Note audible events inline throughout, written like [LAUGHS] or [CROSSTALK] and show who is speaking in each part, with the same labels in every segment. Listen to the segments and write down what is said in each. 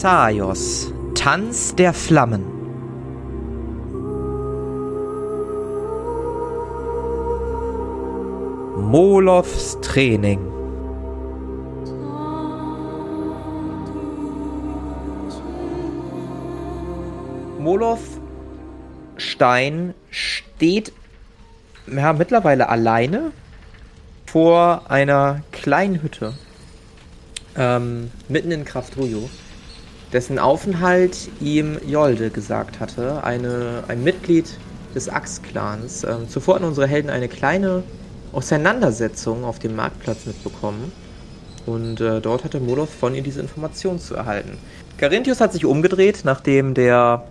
Speaker 1: Xaios, Tanz der Flammen. Moloths Training. Moloth Stein steht ja, mittlerweile alleine vor einer kleinen Hütte ähm, mitten in Kraftrujo, dessen Aufenthalt ihm Jolde gesagt hatte, eine, ein Mitglied des Axt-Clans. Ähm, zuvor hatten unsere Helden eine kleine Auseinandersetzung auf dem Marktplatz mitbekommen. Und äh, dort hatte Moloth von ihr diese Information zu erhalten. Carinthius hat sich umgedreht, nachdem der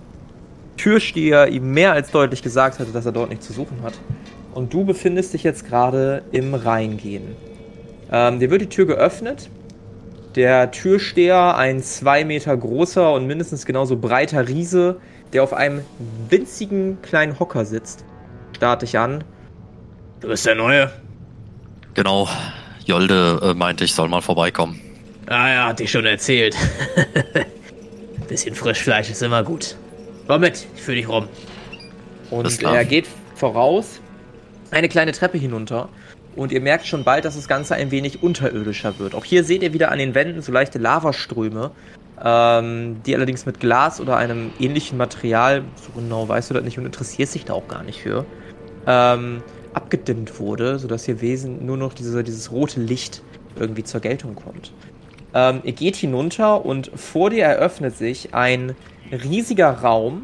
Speaker 1: Türsteher ihm mehr als deutlich gesagt hatte, dass er dort nichts zu suchen hat. Und du befindest dich jetzt gerade im Reingehen. Ähm, dir wird die Tür geöffnet. Der Türsteher, ein zwei Meter großer und mindestens genauso breiter Riese, der auf einem winzigen kleinen Hocker sitzt, starrt dich an.
Speaker 2: Du bist der Neue?
Speaker 3: Genau. Jolde äh, meinte, ich soll mal vorbeikommen.
Speaker 2: Ah ja, hat dich schon erzählt. [LAUGHS] Bisschen Frischfleisch ist immer gut. Komm mit, ich führe dich rum.
Speaker 1: Und er geht voraus eine kleine Treppe hinunter und ihr merkt schon bald, dass das Ganze ein wenig unterirdischer wird. Auch hier seht ihr wieder an den Wänden so leichte Lavaströme, ähm, die allerdings mit Glas oder einem ähnlichen Material, so genau weißt du das nicht und interessierst dich da auch gar nicht für, ähm, abgedimmt wurde, sodass hier Wesen nur noch diese, dieses rote Licht irgendwie zur Geltung kommt. Ähm, ihr geht hinunter und vor dir eröffnet sich ein riesiger Raum,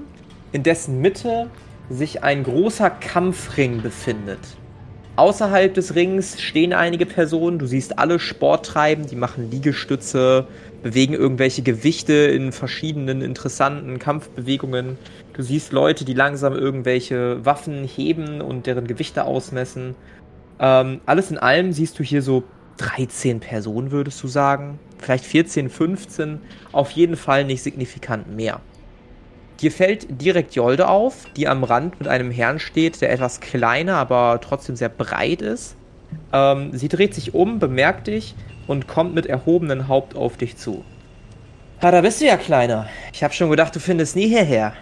Speaker 1: in dessen Mitte sich ein großer Kampfring befindet. Außerhalb des Rings stehen einige Personen. Du siehst alle Sport treiben, die machen Liegestütze, bewegen irgendwelche Gewichte in verschiedenen interessanten Kampfbewegungen. Du siehst Leute, die langsam irgendwelche Waffen heben und deren Gewichte ausmessen. Ähm, alles in allem siehst du hier so 13 Personen, würdest du sagen. Vielleicht 14, 15. Auf jeden Fall nicht signifikant mehr. Dir fällt direkt Jolde auf, die am Rand mit einem Herrn steht, der etwas kleiner, aber trotzdem sehr breit ist. Ähm, sie dreht sich um, bemerkt dich und kommt mit erhobenem Haupt auf dich zu. Ah, da bist du ja, Kleiner. Ich hab schon gedacht, du findest nie hierher.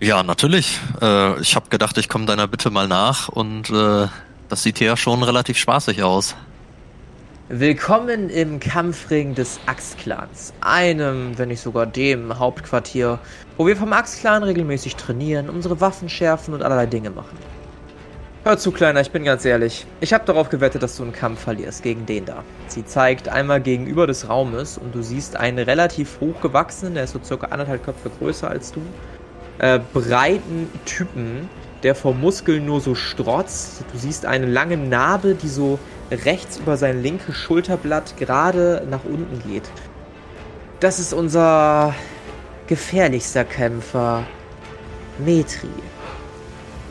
Speaker 3: Ja, natürlich. Äh, ich hab gedacht, ich komme deiner Bitte mal nach und äh, das sieht hier ja schon relativ spaßig aus.
Speaker 1: Willkommen im Kampfring des Axt-Clans, einem, wenn nicht sogar dem Hauptquartier, wo wir vom Axt-Clan regelmäßig trainieren, unsere Waffen schärfen und allerlei Dinge machen. Hör zu, Kleiner, ich bin ganz ehrlich. Ich habe darauf gewettet, dass du einen Kampf verlierst gegen den da. Sie zeigt einmal gegenüber des Raumes und du siehst einen relativ hochgewachsenen, der ist so circa anderthalb Köpfe größer als du, äh, breiten Typen, der vor Muskeln nur so strotzt. Du siehst eine lange Narbe, die so rechts über sein linkes Schulterblatt gerade nach unten geht. Das ist unser gefährlichster Kämpfer, Metri.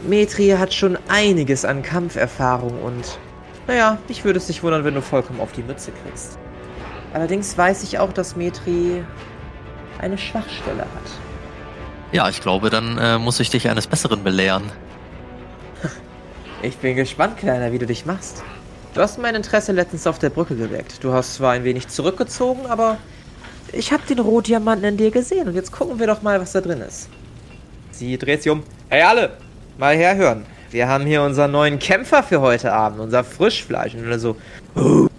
Speaker 1: Metri hat schon einiges an Kampferfahrung und, naja, ich würde es nicht wundern, wenn du vollkommen auf die Mütze kriegst. Allerdings weiß ich auch, dass Metri eine Schwachstelle hat.
Speaker 3: Ja, ich glaube, dann äh, muss ich dich eines Besseren belehren.
Speaker 1: Ich bin gespannt, Kleiner, wie du dich machst. Du hast mein Interesse letztens auf der Brücke geweckt. Du hast zwar ein wenig zurückgezogen, aber ich habe den Rohdiamanten in dir gesehen und jetzt gucken wir doch mal, was da drin ist. Sie dreht sich um. Hey alle, mal herhören. Wir haben hier unseren neuen Kämpfer für heute Abend, unser Frischfleisch. Und alle so, und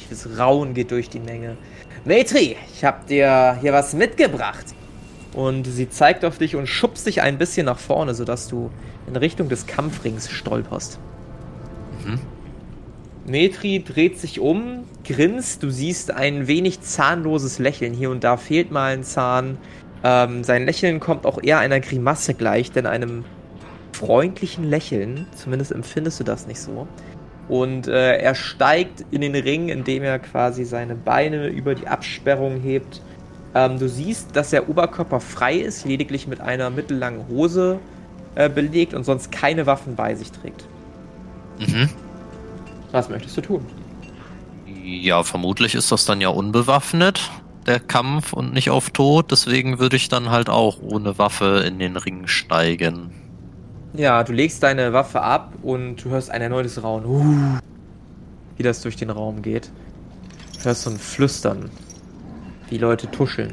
Speaker 1: dieses Rauen geht durch die Menge. Metri, ich hab dir hier was mitgebracht. Und sie zeigt auf dich und schubst dich ein bisschen nach vorne, sodass du in Richtung des Kampfrings stolperst. Mhm. Metri dreht sich um, grinst, du siehst ein wenig zahnloses Lächeln. Hier und da fehlt mal ein Zahn. Ähm, sein Lächeln kommt auch eher einer Grimasse gleich, denn einem freundlichen Lächeln. Zumindest empfindest du das nicht so. Und äh, er steigt in den Ring, indem er quasi seine Beine über die Absperrung hebt. Ähm, du siehst, dass der Oberkörper frei ist, lediglich mit einer mittellangen Hose äh, belegt und sonst keine Waffen bei sich trägt. Mhm. Was möchtest du tun?
Speaker 3: Ja, vermutlich ist das dann ja unbewaffnet, der Kampf und nicht auf Tod. Deswegen würde ich dann halt auch ohne Waffe in den Ring steigen.
Speaker 1: Ja, du legst deine Waffe ab und du hörst ein erneutes Raunen. Uh, wie das durch den Raum geht. Du hörst so ein Flüstern. Wie Leute tuscheln.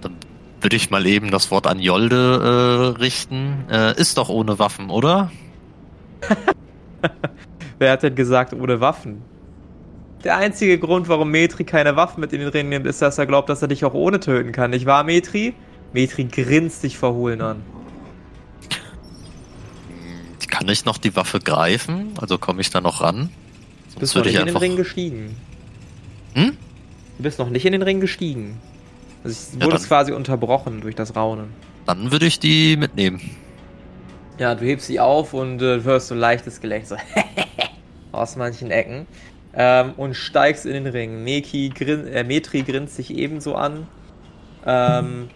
Speaker 3: Dann würde ich mal eben das Wort an Jolde äh, richten. Äh, ist doch ohne Waffen, oder? [LAUGHS]
Speaker 1: Wer hat denn gesagt ohne Waffen? Der einzige Grund, warum Metri keine Waffen mit in den Ring nimmt, ist, dass er glaubt, dass er dich auch ohne töten kann. Nicht wahr, Metri? Metri grinst dich verhohlen an.
Speaker 3: Kann ich noch die Waffe greifen? Also komme ich da noch ran?
Speaker 1: Sonst bist noch nicht in den Ring gestiegen. Hm? Du bist noch nicht in den Ring gestiegen. Also es wurde ja, quasi unterbrochen durch das Raunen.
Speaker 3: Dann würde ich die mitnehmen.
Speaker 1: Ja, du hebst sie auf und äh, hörst so ein leichtes Gelächter [LAUGHS] aus manchen Ecken. Ähm, und steigst in den Ring. Meki grin äh, Metri grinst sich ebenso an. Ähm,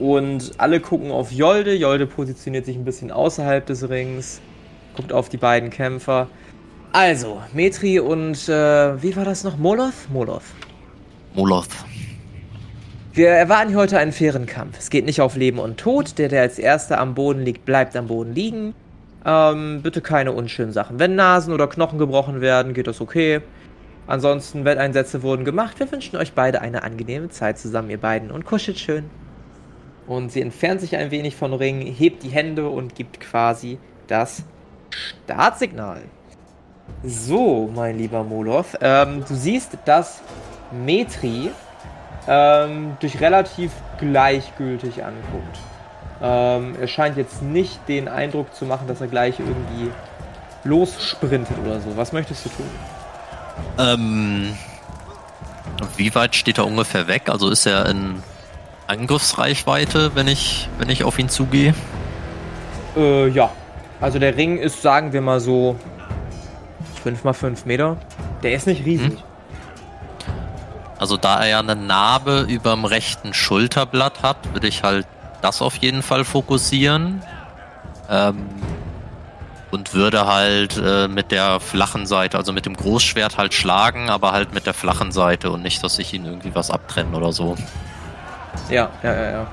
Speaker 1: und alle gucken auf Jolde. Jolde positioniert sich ein bisschen außerhalb des Rings. Guckt auf die beiden Kämpfer. Also, Metri und äh, wie war das noch? Moloth? Moloth.
Speaker 3: Moloth.
Speaker 1: Wir erwarten hier heute einen fairen Kampf. Es geht nicht auf Leben und Tod. Der, der als erster am Boden liegt, bleibt am Boden liegen. Ähm, bitte keine unschönen Sachen. Wenn Nasen oder Knochen gebrochen werden, geht das okay. Ansonsten, Wetteinsätze wurden gemacht. Wir wünschen euch beide eine angenehme Zeit zusammen, ihr beiden, und kuschelt schön. Und sie entfernt sich ein wenig von Ring, hebt die Hände und gibt quasi das Startsignal. So, mein lieber Moloth, ähm, du siehst, dass Metri ähm, dich relativ gleichgültig anguckt. Ähm, er scheint jetzt nicht den Eindruck zu machen, dass er gleich irgendwie lossprintet oder so. Was möchtest du tun?
Speaker 3: Ähm, wie weit steht er ungefähr weg? Also ist er in Angriffsreichweite, wenn ich, wenn ich auf ihn zugehe?
Speaker 1: Äh, ja. Also der Ring ist, sagen wir mal so, 5 mal 5 Meter. Der ist nicht riesig. Hm.
Speaker 3: Also da er ja eine Narbe überm rechten Schulterblatt hat, würde ich halt das auf jeden Fall fokussieren. Ähm, und würde halt äh, mit der flachen Seite, also mit dem Großschwert halt schlagen, aber halt mit der flachen Seite und nicht, dass ich ihn irgendwie was abtrenne oder so.
Speaker 1: Ja, ja, ja, ja.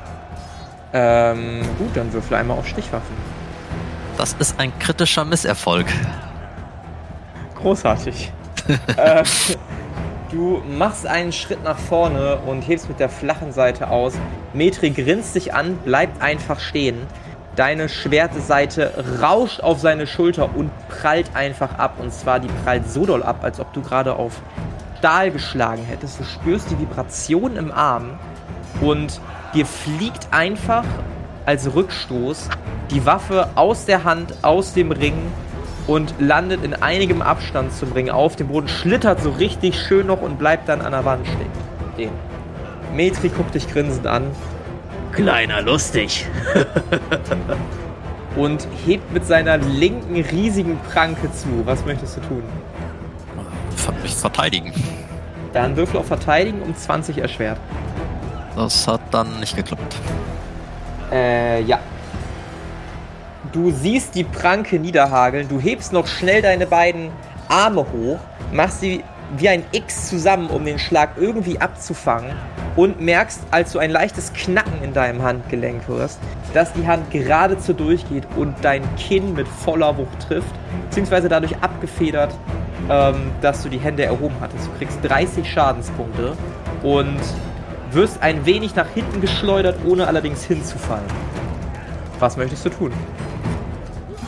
Speaker 1: Ähm, gut, dann würfel einmal auf Stichwaffen.
Speaker 3: Das ist ein kritischer Misserfolg.
Speaker 1: Großartig. [LAUGHS] äh, Du machst einen Schritt nach vorne und hebst mit der flachen Seite aus. Metri grinst dich an, bleibt einfach stehen. Deine Schwertseite rauscht auf seine Schulter und prallt einfach ab. Und zwar, die prallt so doll ab, als ob du gerade auf Stahl geschlagen hättest. Du spürst die Vibration im Arm und dir fliegt einfach als Rückstoß die Waffe aus der Hand, aus dem Ring und landet in einigem Abstand zum Ring auf dem Boden, schlittert so richtig schön noch und bleibt dann an der Wand stehen. Metri guckt dich grinsend an.
Speaker 2: Kleiner lustig. [LAUGHS]
Speaker 1: und hebt mit seiner linken riesigen Pranke zu. Was möchtest du tun?
Speaker 3: Mich verteidigen.
Speaker 1: Dann würfel auf Verteidigen um 20 erschwert.
Speaker 3: Das hat dann nicht geklappt.
Speaker 1: Äh, ja. Du siehst die Pranke niederhageln, du hebst noch schnell deine beiden Arme hoch, machst sie wie ein X zusammen, um den Schlag irgendwie abzufangen und merkst, als du ein leichtes Knacken in deinem Handgelenk hörst, dass die Hand geradezu durchgeht und dein Kinn mit voller Wucht trifft, beziehungsweise dadurch abgefedert, ähm, dass du die Hände erhoben hattest. Du kriegst 30 Schadenspunkte und wirst ein wenig nach hinten geschleudert, ohne allerdings hinzufallen. Was möchtest du tun?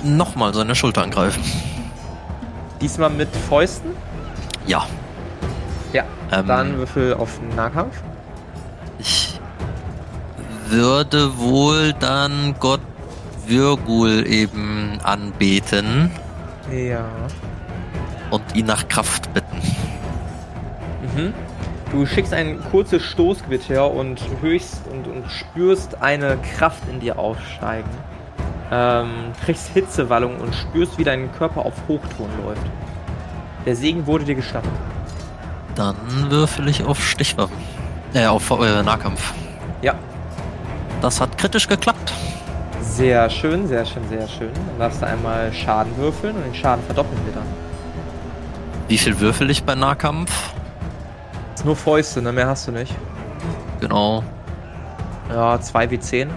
Speaker 3: Nochmal seine Schulter angreifen.
Speaker 1: Diesmal mit Fäusten?
Speaker 3: Ja.
Speaker 1: Ja, ähm, dann Würfel auf Nahkampf.
Speaker 3: Ich würde wohl dann Gott Virgul eben anbeten.
Speaker 1: Ja.
Speaker 3: Und ihn nach Kraft bitten.
Speaker 1: Mhm. Du schickst ein kurzes Stoßgewitter und höchst und, und spürst eine Kraft in dir aufsteigen ähm, kriegst Hitzewallung und spürst, wie dein Körper auf Hochton läuft. Der Segen wurde dir gestattet.
Speaker 3: Dann würfel ich auf Stichwaffen. Äh, auf äh, Nahkampf.
Speaker 1: Ja.
Speaker 3: Das hat kritisch geklappt.
Speaker 1: Sehr schön, sehr schön, sehr schön. Dann darfst du einmal Schaden würfeln und den Schaden verdoppeln wir dann.
Speaker 3: Wie viel würfel ich bei Nahkampf?
Speaker 1: Ist nur Fäuste, ne? Mehr hast du nicht.
Speaker 3: Genau.
Speaker 1: Ja, 2 wie 10.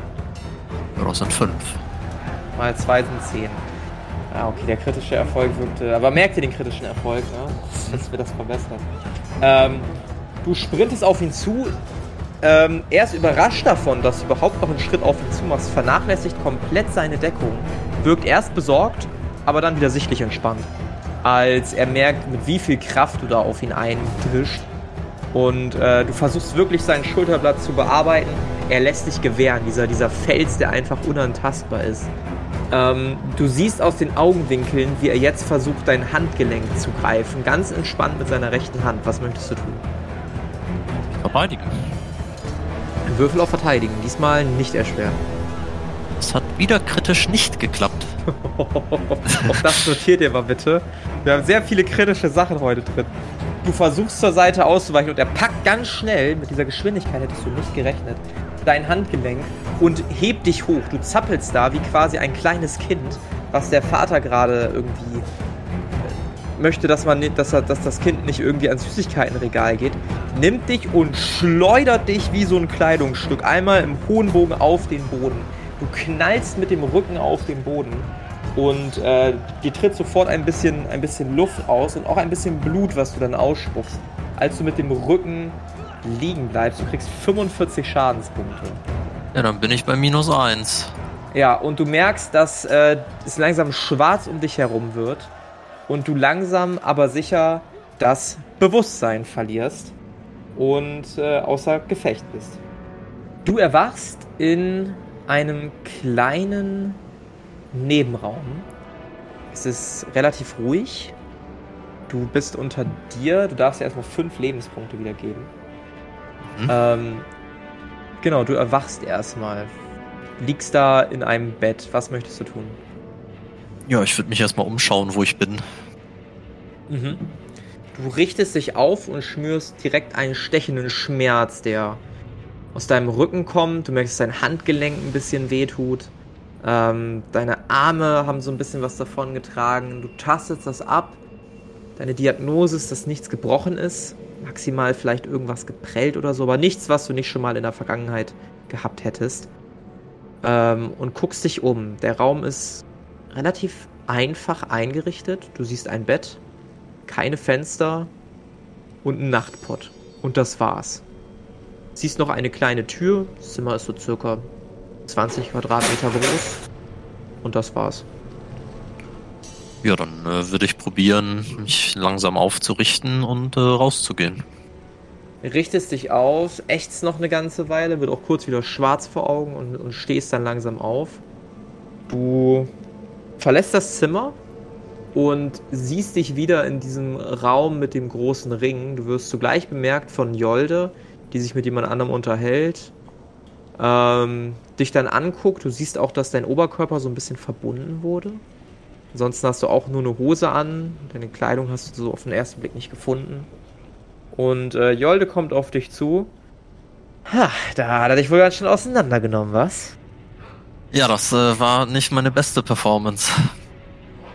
Speaker 3: Ja, das sind 5
Speaker 1: mal 2 sind 10. Ah, okay, der kritische Erfolg wirkte. Aber merkt ihr den kritischen Erfolg, ne? Dass wir das verbessert. Ähm, Du sprintest auf ihn zu. Ähm, er ist überrascht davon, dass du überhaupt noch einen Schritt auf ihn zu machst. Vernachlässigt komplett seine Deckung. Wirkt erst besorgt, aber dann wieder sichtlich entspannt. Als er merkt, mit wie viel Kraft du da auf ihn eindrischt. Und äh, du versuchst wirklich seinen Schulterblatt zu bearbeiten. Er lässt sich gewähren, dieser, dieser Fels, der einfach unantastbar ist. Ähm, du siehst aus den Augenwinkeln, wie er jetzt versucht, dein Handgelenk zu greifen. Ganz entspannt mit seiner rechten Hand. Was möchtest du tun?
Speaker 3: Verteidigen.
Speaker 1: Ein Würfel auf Verteidigen. Diesmal nicht erschwert.
Speaker 3: Es hat wieder kritisch nicht geklappt.
Speaker 1: Auch [LAUGHS] das notiert ihr mal bitte. Wir haben sehr viele kritische Sachen heute drin. Du versuchst zur Seite auszuweichen und er packt ganz schnell, mit dieser Geschwindigkeit hättest du nicht gerechnet, dein Handgelenk und hebt dich hoch. Du zappelst da wie quasi ein kleines Kind, was der Vater gerade irgendwie äh, möchte, dass man dass, dass das Kind nicht irgendwie ans Süßigkeitenregal geht, nimmt dich und schleudert dich wie so ein Kleidungsstück einmal im hohen Bogen auf den Boden. Du knallst mit dem Rücken auf den Boden und äh, dir tritt sofort ein bisschen, ein bisschen Luft aus und auch ein bisschen Blut, was du dann ausspuckst, als du mit dem Rücken liegen bleibst. Du kriegst 45 Schadenspunkte.
Speaker 3: Ja, dann bin ich bei minus 1.
Speaker 1: Ja, und du merkst, dass äh, es langsam schwarz um dich herum wird und du langsam aber sicher das Bewusstsein verlierst und äh, außer Gefecht bist. Du erwachst in einem kleinen Nebenraum. Es ist relativ ruhig. Du bist unter dir. Du darfst dir erstmal fünf Lebenspunkte wiedergeben. Mhm. Ähm, genau, du erwachst erstmal. Liegst da in einem Bett. Was möchtest du tun?
Speaker 3: Ja, ich würde mich erstmal umschauen, wo ich bin.
Speaker 1: Mhm. Du richtest dich auf und schmürst direkt einen stechenden Schmerz, der aus deinem Rücken kommt. Du merkst, dass dein Handgelenk ein bisschen wehtut. Ähm, deine Arme haben so ein bisschen was davon getragen. Du tastest das ab. Deine Diagnose ist, dass nichts gebrochen ist maximal vielleicht irgendwas geprellt oder so, aber nichts, was du nicht schon mal in der Vergangenheit gehabt hättest. Ähm, und guckst dich um. Der Raum ist relativ einfach eingerichtet. Du siehst ein Bett, keine Fenster und einen Nachtpott. Und das war's. Siehst noch eine kleine Tür. Das Zimmer ist so circa 20 Quadratmeter groß. Und das war's.
Speaker 3: Ja, dann äh, würde ich probieren, mich langsam aufzurichten und äh, rauszugehen.
Speaker 1: Richtest dich auf, ächzt noch eine ganze Weile, wird auch kurz wieder schwarz vor Augen und, und stehst dann langsam auf. Du verlässt das Zimmer und siehst dich wieder in diesem Raum mit dem großen Ring. Du wirst zugleich bemerkt von Jolde, die sich mit jemand anderem unterhält. Ähm, dich dann anguckt. Du siehst auch, dass dein Oberkörper so ein bisschen verbunden wurde. Ansonsten hast du auch nur eine Hose an. Deine Kleidung hast du so auf den ersten Blick nicht gefunden. Und äh, Jolde kommt auf dich zu. Ha, da hat er dich wohl ganz schön auseinandergenommen, was?
Speaker 3: Ja, das äh, war nicht meine beste Performance.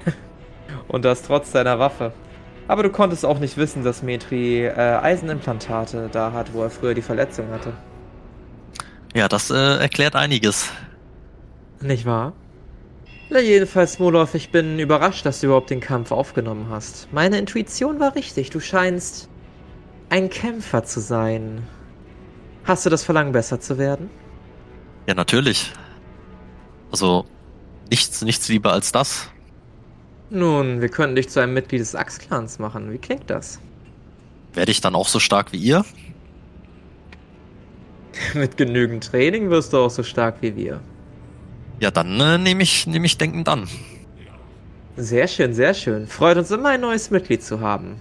Speaker 3: [LAUGHS]
Speaker 1: Und das trotz deiner Waffe. Aber du konntest auch nicht wissen, dass Metri äh, Eisenimplantate da hat, wo er früher die Verletzung hatte.
Speaker 3: Ja, das äh, erklärt einiges.
Speaker 1: Nicht wahr? Na jedenfalls, Molov, ich bin überrascht, dass du überhaupt den Kampf aufgenommen hast. Meine Intuition war richtig. Du scheinst ein Kämpfer zu sein. Hast du das Verlangen, besser zu werden?
Speaker 3: Ja, natürlich. Also, nichts, nichts lieber als das.
Speaker 1: Nun, wir könnten dich zu einem Mitglied des Axe-Clans machen. Wie klingt das?
Speaker 3: Werde ich dann auch so stark wie ihr? [LAUGHS]
Speaker 1: Mit genügend Training wirst du auch so stark wie wir.
Speaker 3: Ja, dann äh, nehme ich, nehm ich denkend an.
Speaker 1: Sehr schön, sehr schön. Freut uns immer ein neues Mitglied zu haben.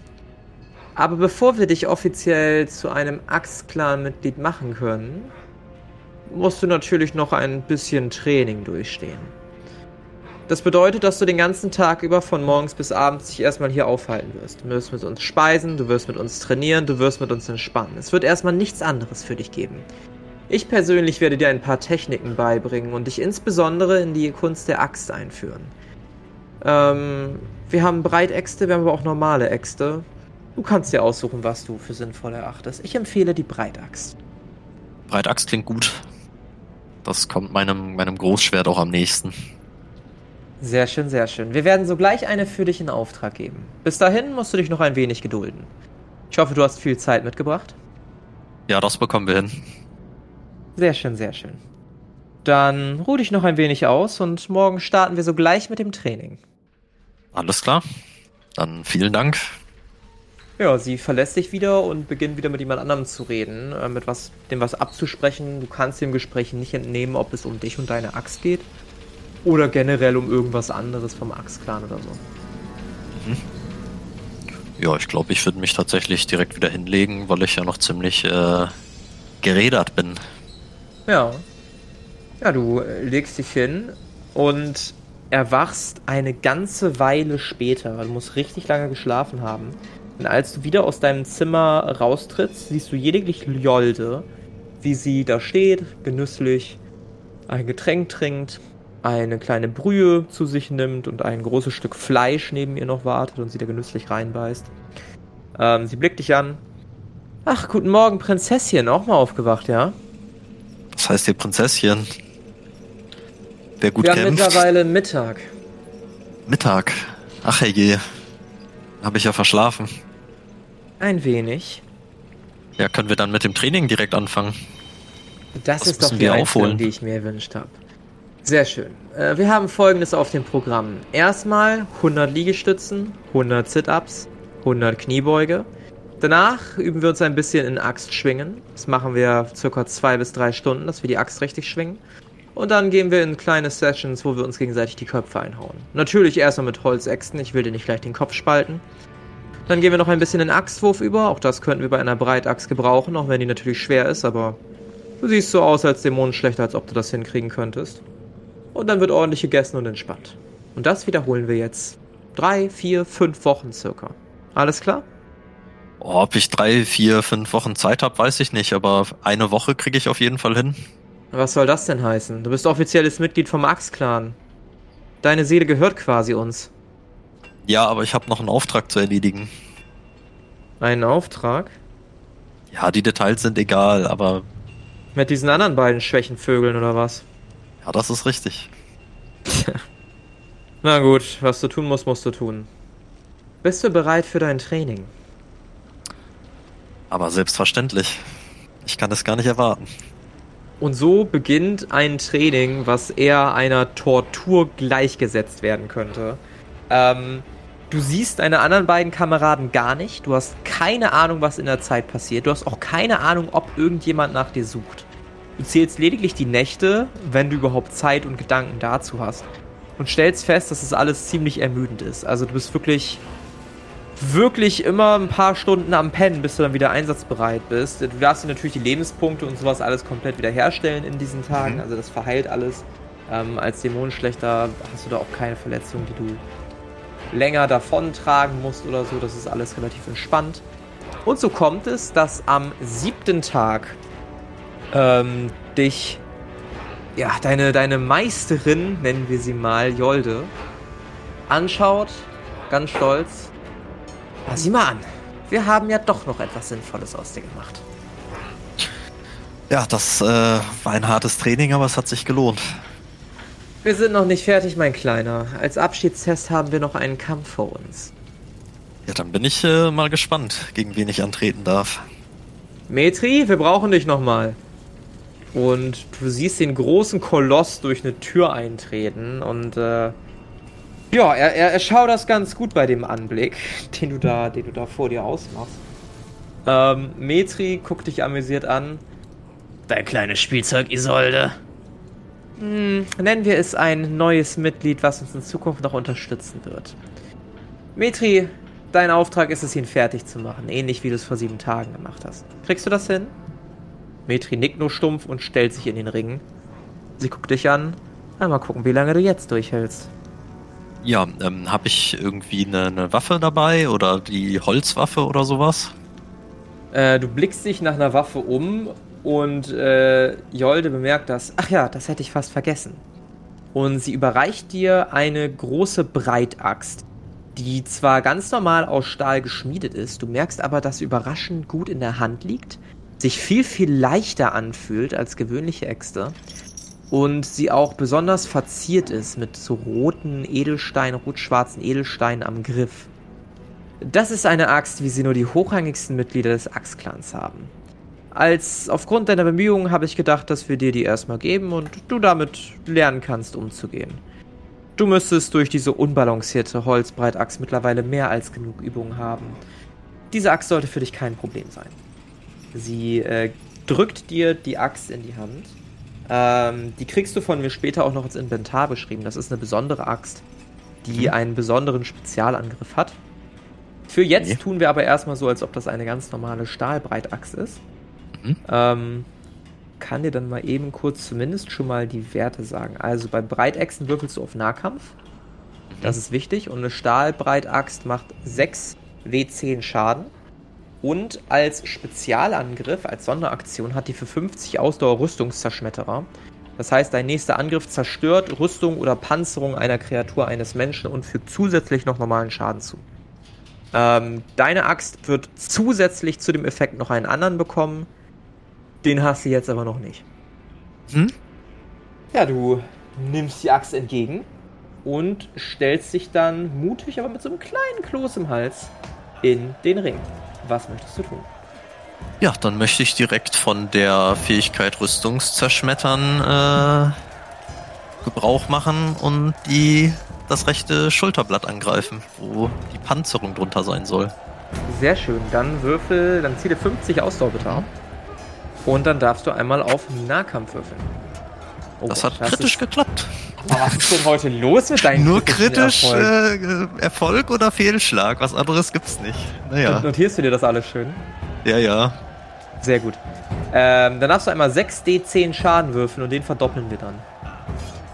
Speaker 1: Aber bevor wir dich offiziell zu einem Axe-Clan-Mitglied machen können, musst du natürlich noch ein bisschen Training durchstehen. Das bedeutet, dass du den ganzen Tag über von morgens bis abends dich erstmal hier aufhalten wirst. Du wirst mit uns speisen, du wirst mit uns trainieren, du wirst mit uns entspannen. Es wird erstmal nichts anderes für dich geben. Ich persönlich werde dir ein paar Techniken beibringen und dich insbesondere in die Kunst der Axt einführen. Ähm, wir haben Breitäxte, wir haben aber auch normale Äxte. Du kannst dir aussuchen, was du für sinnvoll erachtest. Ich empfehle die Breitaxt.
Speaker 3: Breitaxt klingt gut. Das kommt meinem, meinem Großschwert auch am nächsten.
Speaker 1: Sehr schön, sehr schön. Wir werden sogleich eine für dich in Auftrag geben. Bis dahin musst du dich noch ein wenig gedulden. Ich hoffe, du hast viel Zeit mitgebracht.
Speaker 3: Ja, das bekommen wir hin.
Speaker 1: Sehr schön, sehr schön. Dann ruh dich noch ein wenig aus und morgen starten wir sogleich mit dem Training.
Speaker 3: Alles klar. Dann vielen Dank.
Speaker 1: Ja, sie verlässt dich wieder und beginnt wieder mit jemand anderem zu reden, äh, mit was, dem was abzusprechen. Du kannst dem Gespräch nicht entnehmen, ob es um dich und deine Axt geht oder generell um irgendwas anderes vom Axt-Clan oder so. Mhm.
Speaker 3: Ja, ich glaube, ich würde mich tatsächlich direkt wieder hinlegen, weil ich ja noch ziemlich äh, geredert bin.
Speaker 1: Ja. Ja, du äh, legst dich hin und erwachst eine ganze Weile später. Du musst richtig lange geschlafen haben. Und als du wieder aus deinem Zimmer raustrittst, siehst du lediglich Jolde, wie sie da steht, genüsslich ein Getränk trinkt, eine kleine Brühe zu sich nimmt und ein großes Stück Fleisch neben ihr noch wartet und sie da genüsslich reinbeißt. Ähm, sie blickt dich an. Ach, guten Morgen, Prinzesschen, auch mal aufgewacht, ja?
Speaker 3: Was heißt hier Prinzesschen? Wer gut
Speaker 1: Wir
Speaker 3: kämpft.
Speaker 1: haben mittlerweile Mittag.
Speaker 3: Mittag? Ach herrje. Habe ich ja verschlafen.
Speaker 1: Ein wenig.
Speaker 3: Ja, können wir dann mit dem Training direkt anfangen?
Speaker 1: Das, das ist doch die Einstellung, die ich mir erwünscht habe. Sehr schön. Äh, wir haben folgendes auf dem Programm. Erstmal 100 Liegestützen, 100 Sit-Ups, 100 Kniebeuge. Danach üben wir uns ein bisschen in Axt schwingen. Das machen wir circa zwei bis drei Stunden, dass wir die Axt richtig schwingen. Und dann gehen wir in kleine Sessions, wo wir uns gegenseitig die Köpfe einhauen. Natürlich erstmal mit Holzäxten, ich will dir nicht gleich den Kopf spalten. Dann gehen wir noch ein bisschen in Axtwurf über, auch das könnten wir bei einer Breitaxt gebrauchen, auch wenn die natürlich schwer ist, aber du siehst so aus als Dämonenschlechter, als ob du das hinkriegen könntest. Und dann wird ordentlich gegessen und entspannt. Und das wiederholen wir jetzt. Drei, vier, fünf Wochen circa. Alles klar?
Speaker 3: Oh, ob ich drei, vier, fünf Wochen Zeit habe, weiß ich nicht, aber eine Woche kriege ich auf jeden Fall hin.
Speaker 1: Was soll das denn heißen? Du bist offizielles Mitglied vom Axe-Clan. Deine Seele gehört quasi uns.
Speaker 3: Ja, aber ich habe noch einen Auftrag zu erledigen.
Speaker 1: Einen Auftrag?
Speaker 3: Ja, die Details sind egal, aber.
Speaker 1: Mit diesen anderen beiden Schwächenvögeln oder was?
Speaker 3: Ja, das ist richtig.
Speaker 1: Na gut, was du tun musst, musst du tun. Bist du bereit für dein Training?
Speaker 3: Aber selbstverständlich. Ich kann es gar nicht erwarten.
Speaker 1: Und so beginnt ein Training, was eher einer Tortur gleichgesetzt werden könnte. Ähm, du siehst deine anderen beiden Kameraden gar nicht. Du hast keine Ahnung, was in der Zeit passiert. Du hast auch keine Ahnung, ob irgendjemand nach dir sucht. Du zählst lediglich die Nächte, wenn du überhaupt Zeit und Gedanken dazu hast. Und stellst fest, dass es das alles ziemlich ermüdend ist. Also du bist wirklich, wirklich immer ein paar Stunden am Pennen, bis du dann wieder einsatzbereit bist. Du darfst dir natürlich die Lebenspunkte und sowas alles komplett wiederherstellen in diesen Tagen. Mhm. Also das verheilt alles. Ähm, als Dämonenschlechter hast du da auch keine Verletzung, die du länger davon tragen musst oder so. Das ist alles relativ entspannt. Und so kommt es, dass am siebten Tag ähm, dich, ja, deine, deine Meisterin, nennen wir sie mal, Jolde, anschaut, ganz stolz. Na, sieh mal an, wir haben ja doch noch etwas Sinnvolles aus dir gemacht.
Speaker 3: Ja, das äh, war ein hartes Training, aber es hat sich gelohnt.
Speaker 1: Wir sind noch nicht fertig, mein Kleiner. Als Abschiedstest haben wir noch einen Kampf vor uns.
Speaker 3: Ja, dann bin ich äh, mal gespannt, gegen wen ich antreten darf.
Speaker 1: Metri, wir brauchen dich nochmal. Und du siehst den großen Koloss durch eine Tür eintreten und äh, ja, er, er, er schaut das ganz gut bei dem Anblick, [LAUGHS] den du da, den du da vor dir ausmachst. Ähm, Metri guckt dich amüsiert an.
Speaker 2: Dein kleines Spielzeug, Isolde.
Speaker 1: Hm, nennen wir es ein neues Mitglied, was uns in Zukunft noch unterstützen wird. Metri, dein Auftrag ist es, ihn fertig zu machen, ähnlich wie du es vor sieben Tagen gemacht hast. Kriegst du das hin? Metri nickt nur stumpf und stellt sich in den Ring. Sie guckt dich an. Mal gucken, wie lange du jetzt durchhältst.
Speaker 3: Ja, ähm, habe ich irgendwie eine, eine, Waffe dabei oder die Holzwaffe oder sowas?
Speaker 1: Äh, du blickst dich nach einer Waffe um und äh, Jolde bemerkt das. Ach ja, das hätte ich fast vergessen. Und sie überreicht dir eine große Breitaxt, die zwar ganz normal aus Stahl geschmiedet ist, du merkst aber, dass sie überraschend gut in der Hand liegt sich viel, viel leichter anfühlt als gewöhnliche Äxte und sie auch besonders verziert ist mit so roten Edelsteinen, rot-schwarzen Edelsteinen am Griff. Das ist eine Axt, wie sie nur die hochrangigsten Mitglieder des Axtclans haben. als aufgrund deiner Bemühungen habe ich gedacht, dass wir dir die erstmal geben und du damit lernen kannst, umzugehen. Du müsstest durch diese unbalancierte Holzbreitachs mittlerweile mehr als genug Übung haben. Diese Axt sollte für dich kein Problem sein. Sie äh, drückt dir die Axt in die Hand. Ähm, die kriegst du von mir später auch noch ins Inventar beschrieben. Das ist eine besondere Axt, die mhm. einen besonderen Spezialangriff hat. Für jetzt okay. tun wir aber erstmal so, als ob das eine ganz normale Stahlbreitaxt ist. Mhm. Ähm, kann dir dann mal eben kurz zumindest schon mal die Werte sagen. Also bei Breitachsen würfelst du auf Nahkampf. Mhm. Das ist wichtig. Und eine Stahlbreitaxt macht 6 W10 Schaden. Und als Spezialangriff, als Sonderaktion, hat die für 50 Ausdauer Rüstungszerschmetterer. Das heißt, dein nächster Angriff zerstört Rüstung oder Panzerung einer Kreatur eines Menschen und fügt zusätzlich noch normalen Schaden zu. Ähm, deine Axt wird zusätzlich zu dem Effekt noch einen anderen bekommen. Den hast du jetzt aber noch nicht. Hm? Ja, du nimmst die Axt entgegen und stellst dich dann mutig, aber mit so einem kleinen Kloß im Hals in den Ring. Was möchtest du tun?
Speaker 3: Ja, dann möchte ich direkt von der Fähigkeit Rüstungszerschmettern äh, Gebrauch machen und die das rechte Schulterblatt angreifen, wo die Panzerung drunter sein soll.
Speaker 1: Sehr schön. Dann würfel, dann zieh dir 50 Ausdauer bitte ab. Und dann darfst du einmal auf Nahkampf würfeln.
Speaker 3: Oh das Gott, hat kritisch ist... geklappt.
Speaker 1: Was ist denn heute los mit deinem
Speaker 3: Nur kritisch Erfolg? Äh, Erfolg oder Fehlschlag? Was anderes gibt's nicht.
Speaker 1: Naja. Notierst du dir das alles schön?
Speaker 3: Ja, ja.
Speaker 1: Sehr gut. Ähm, dann darfst du einmal 6d10 Schaden würfeln und den verdoppeln wir dann.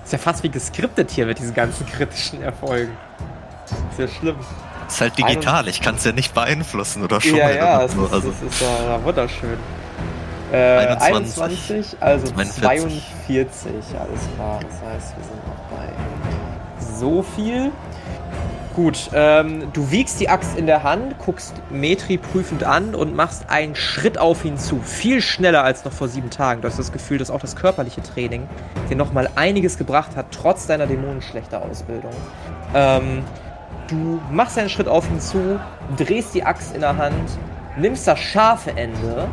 Speaker 1: Ist ja fast wie geskriptet hier mit diesen ganzen [LAUGHS] kritischen Erfolgen. Ist ja schlimm.
Speaker 3: Ist halt digital, ich kann es ja nicht beeinflussen oder schon.
Speaker 1: Ja, ja, es ist, also. es ist ja wunderschön. Äh, 21, 21, also 42. 42, alles klar. Das heißt, wir sind noch bei so viel. Gut, ähm, du wiegst die Axt in der Hand, guckst Metri prüfend an und machst einen Schritt auf ihn zu. Viel schneller als noch vor sieben Tagen. Du hast das Gefühl, dass auch das körperliche Training dir nochmal einiges gebracht hat, trotz deiner dämonenschlechter Ausbildung. Ähm, du machst einen Schritt auf ihn zu, drehst die Axt in der Hand, nimmst das scharfe Ende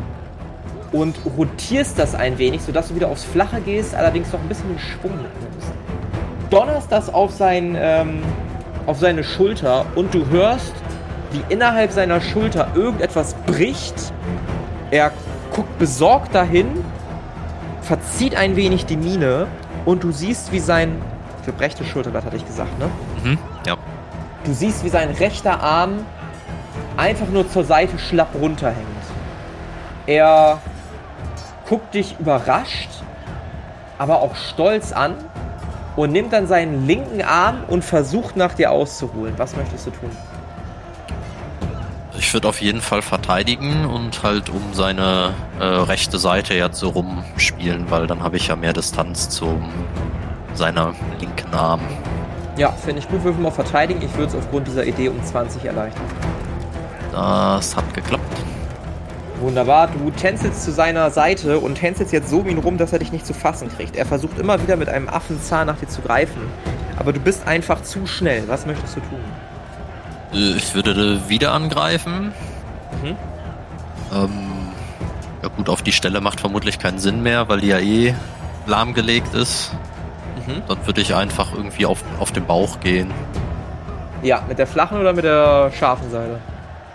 Speaker 1: und rotierst das ein wenig, sodass du wieder aufs Flache gehst, allerdings noch ein bisschen den Schwung mitnimmst. Donnerst das auf sein, ähm, auf seine Schulter und du hörst, wie innerhalb seiner Schulter irgendetwas bricht. Er guckt besorgt dahin, verzieht ein wenig die Miene und du siehst, wie sein. Ich glaube, rechtes Schulterblatt hatte ich gesagt, ne? Mhm, ja. Du siehst, wie sein rechter Arm einfach nur zur Seite schlapp runterhängt. Er guckt dich überrascht, aber auch stolz an und nimmt dann seinen linken Arm und versucht nach dir auszuholen. Was möchtest du tun?
Speaker 3: Ich würde auf jeden Fall verteidigen und halt um seine äh, rechte Seite jetzt so rumspielen, weil dann habe ich ja mehr Distanz zu seiner linken Arm.
Speaker 1: Ja, finde ich gut. Würfel mal verteidigen. Ich würde es aufgrund dieser Idee um 20 erleichtern.
Speaker 3: Das hat geklappt.
Speaker 1: Wunderbar, du tänzelst zu seiner Seite und tänzelst jetzt so um ihn rum, dass er dich nicht zu fassen kriegt. Er versucht immer wieder mit einem Affenzahn nach dir zu greifen. Aber du bist einfach zu schnell. Was möchtest du tun?
Speaker 3: Äh, ich würde wieder angreifen. Mhm. Ähm, ja gut, auf die Stelle macht vermutlich keinen Sinn mehr, weil die ja eh lahmgelegt ist. Mhm. Dann würde ich einfach irgendwie auf, auf den Bauch gehen.
Speaker 1: Ja, mit der flachen oder mit der scharfen Seite?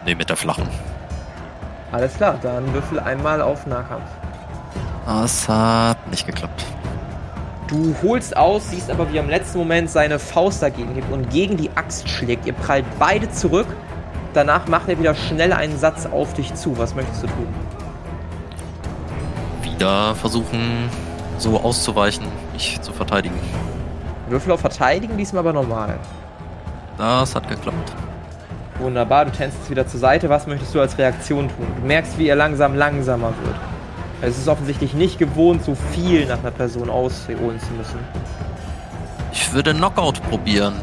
Speaker 3: Ne, mit der flachen.
Speaker 1: Alles klar, dann würfel einmal auf Nahkampf.
Speaker 3: Das hat nicht geklappt.
Speaker 1: Du holst aus, siehst aber, wie er im letzten Moment seine Faust dagegen gibt und gegen die Axt schlägt. Ihr prallt beide zurück. Danach macht er wieder schnell einen Satz auf dich zu. Was möchtest du tun?
Speaker 3: Wieder versuchen, so auszuweichen, mich zu verteidigen.
Speaker 1: Würfel auf Verteidigen, diesmal aber normal.
Speaker 3: Das hat geklappt.
Speaker 1: Wunderbar, du tänzt wieder zur Seite. Was möchtest du als Reaktion tun? Du merkst, wie er langsam langsamer wird. Es ist offensichtlich nicht gewohnt, so viel nach einer Person ausholen zu müssen.
Speaker 3: Ich würde Knockout probieren.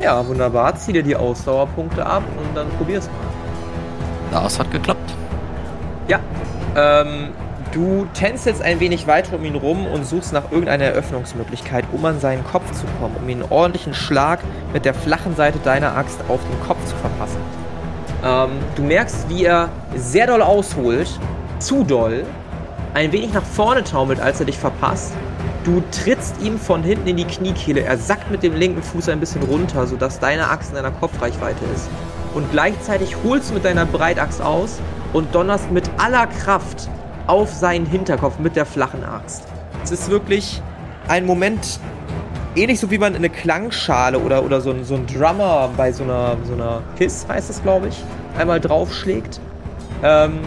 Speaker 1: Ja, wunderbar. Zieh dir die Ausdauerpunkte ab und dann probier's mal.
Speaker 3: Das hat geklappt.
Speaker 1: Ja. Ähm, Du tänzelst ein wenig weiter um ihn rum und suchst nach irgendeiner Eröffnungsmöglichkeit, um an seinen Kopf zu kommen, um ihn einen ordentlichen Schlag mit der flachen Seite deiner Axt auf den Kopf zu verpassen. Ähm, du merkst, wie er sehr doll ausholt zu doll, ein wenig nach vorne taumelt, als er dich verpasst. Du trittst ihm von hinten in die Kniekehle. Er sackt mit dem linken Fuß ein bisschen runter, sodass deine Axt in deiner Kopfreichweite ist. Und gleichzeitig holst du mit deiner Breitaxt aus und donnerst mit aller Kraft auf seinen Hinterkopf mit der flachen Axt. Es ist wirklich ein Moment, ähnlich so wie man eine Klangschale oder, oder so, ein, so ein Drummer bei so einer, so einer Hiss, heißt das, glaube ich, einmal draufschlägt. Ähm,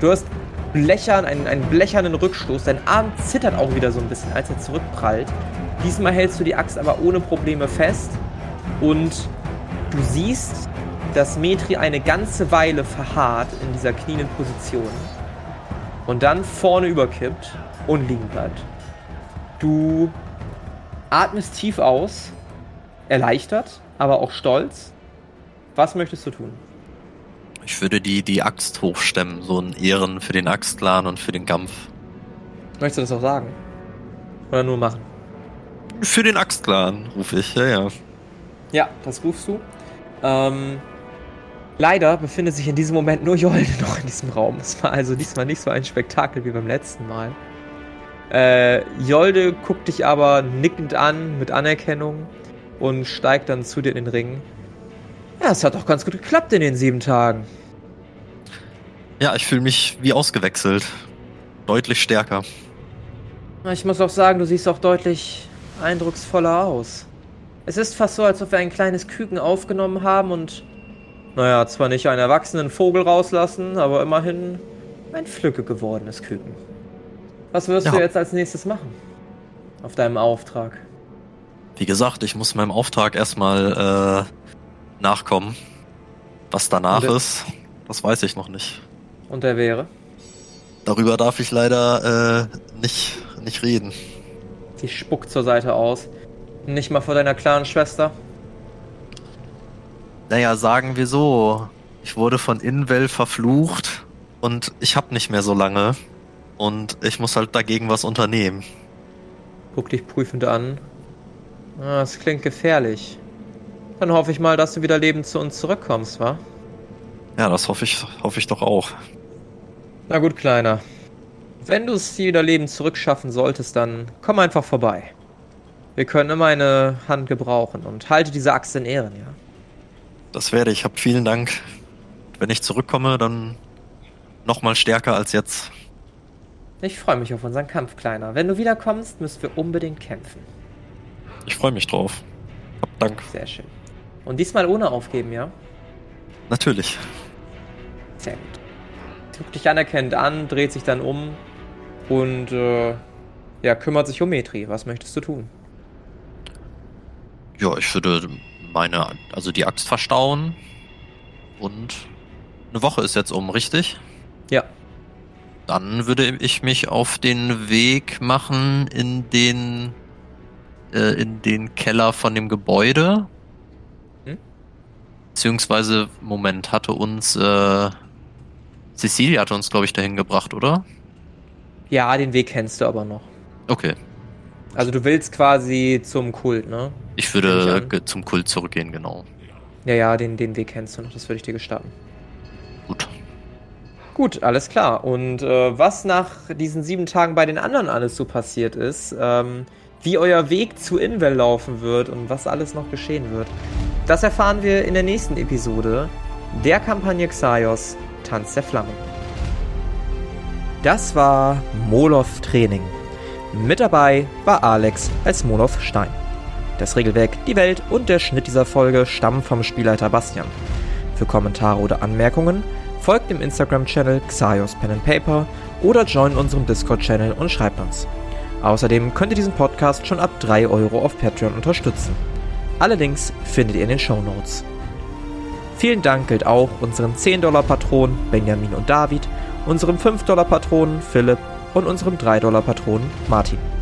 Speaker 1: du hast blechern, einen, einen blechernen Rückstoß. Dein Arm zittert auch wieder so ein bisschen, als er zurückprallt. Diesmal hältst du die Axt aber ohne Probleme fest und du siehst, dass Metri eine ganze Weile verharrt in dieser knienden Position und dann vorne überkippt und liegen bleibt. Du atmest tief aus, erleichtert, aber auch stolz. Was möchtest du tun?
Speaker 3: Ich würde die, die Axt hochstemmen, so ein Ehren für den Axtclan und für den Kampf.
Speaker 1: Möchtest du das auch sagen? Oder nur machen?
Speaker 3: Für den Axtclan, rufe ich, ja, ja.
Speaker 1: Ja, das rufst du. Ähm, leider befindet sich in diesem Moment nur Jolde [LAUGHS] noch in diesem Raum. Es war also diesmal nicht so ein Spektakel wie beim letzten Mal. Äh, Jolde guckt dich aber nickend an, mit Anerkennung und steigt dann zu dir in den Ring. Ja, es hat doch ganz gut geklappt in den sieben Tagen.
Speaker 3: Ja, ich fühle mich wie ausgewechselt. Deutlich stärker.
Speaker 1: Ich muss auch sagen, du siehst auch deutlich eindrucksvoller aus. Es ist fast so, als ob wir ein kleines Küken aufgenommen haben und, naja, zwar nicht einen erwachsenen Vogel rauslassen, aber immerhin ein Flücke gewordenes Küken. Was wirst ja. du jetzt als nächstes machen? Auf deinem Auftrag?
Speaker 3: Wie gesagt, ich muss meinem Auftrag erstmal äh, nachkommen. Was danach der, ist, das weiß ich noch nicht.
Speaker 1: Und der wäre?
Speaker 3: Darüber darf ich leider äh, nicht, nicht reden.
Speaker 1: Sie spuckt zur Seite aus. Nicht mal vor deiner klaren Schwester?
Speaker 3: Naja, sagen wir so. Ich wurde von Invel verflucht und ich hab nicht mehr so lange. Und ich muss halt dagegen was unternehmen.
Speaker 1: Guck dich prüfend an. Ah, das klingt gefährlich. Dann hoffe ich mal, dass du wieder lebend zu uns zurückkommst, wa?
Speaker 3: Ja, das hoffe ich, hoffe ich doch auch.
Speaker 1: Na gut, Kleiner. Wenn du es wieder lebend zurückschaffen solltest, dann komm einfach vorbei. Wir können immer eine Hand gebrauchen und halte diese Axt in Ehren, ja?
Speaker 3: Das werde ich. Hab vielen Dank. Wenn ich zurückkomme, dann nochmal stärker als jetzt.
Speaker 1: Ich freue mich auf unseren Kampf, Kleiner. Wenn du wiederkommst, müssen wir unbedingt kämpfen.
Speaker 3: Ich freue mich drauf. Hab Dank.
Speaker 1: Sehr schön. Und diesmal ohne aufgeben, ja?
Speaker 3: Natürlich.
Speaker 1: Sehr gut. Guckt dich anerkennend an, dreht sich dann um und äh, ja, kümmert sich um Metri. Was möchtest du tun?
Speaker 3: Ja, ich würde meine, also die Axt verstauen und eine Woche ist jetzt um, richtig?
Speaker 1: Ja.
Speaker 3: Dann würde ich mich auf den Weg machen in den äh, in den Keller von dem Gebäude Beziehungsweise, Moment, hatte uns, äh, Cecilia hatte uns, glaube ich, dahin gebracht, oder?
Speaker 1: Ja, den Weg kennst du aber noch.
Speaker 3: Okay.
Speaker 1: Also du willst quasi zum Kult, ne?
Speaker 3: Ich würde ich zum Kult zurückgehen, genau.
Speaker 1: Ja, ja, den, den Weg kennst du noch, das würde ich dir gestatten.
Speaker 3: Gut.
Speaker 1: Gut, alles klar. Und äh, was nach diesen sieben Tagen bei den anderen alles so passiert ist, ähm, wie euer Weg zu Invel laufen wird und was alles noch geschehen wird, das erfahren wir in der nächsten Episode der Kampagne Xaios Tanz der Flammen. Das war Molov Training. Mit dabei war Alex als Molov Stein. Das Regelwerk, die Welt und der Schnitt dieser Folge stammen vom Spielleiter Bastian. Für Kommentare oder Anmerkungen folgt dem Instagram-Channel Xaios Pen and Paper oder join unserem Discord-Channel und schreibt uns. Außerdem könnt ihr diesen Podcast schon ab 3 Euro auf Patreon unterstützen. Alle Links findet ihr in den Show Notes. Vielen Dank gilt auch unseren 10-Dollar-Patronen Benjamin und David, unserem 5-Dollar-Patronen Philipp und unserem 3-Dollar-Patronen Martin.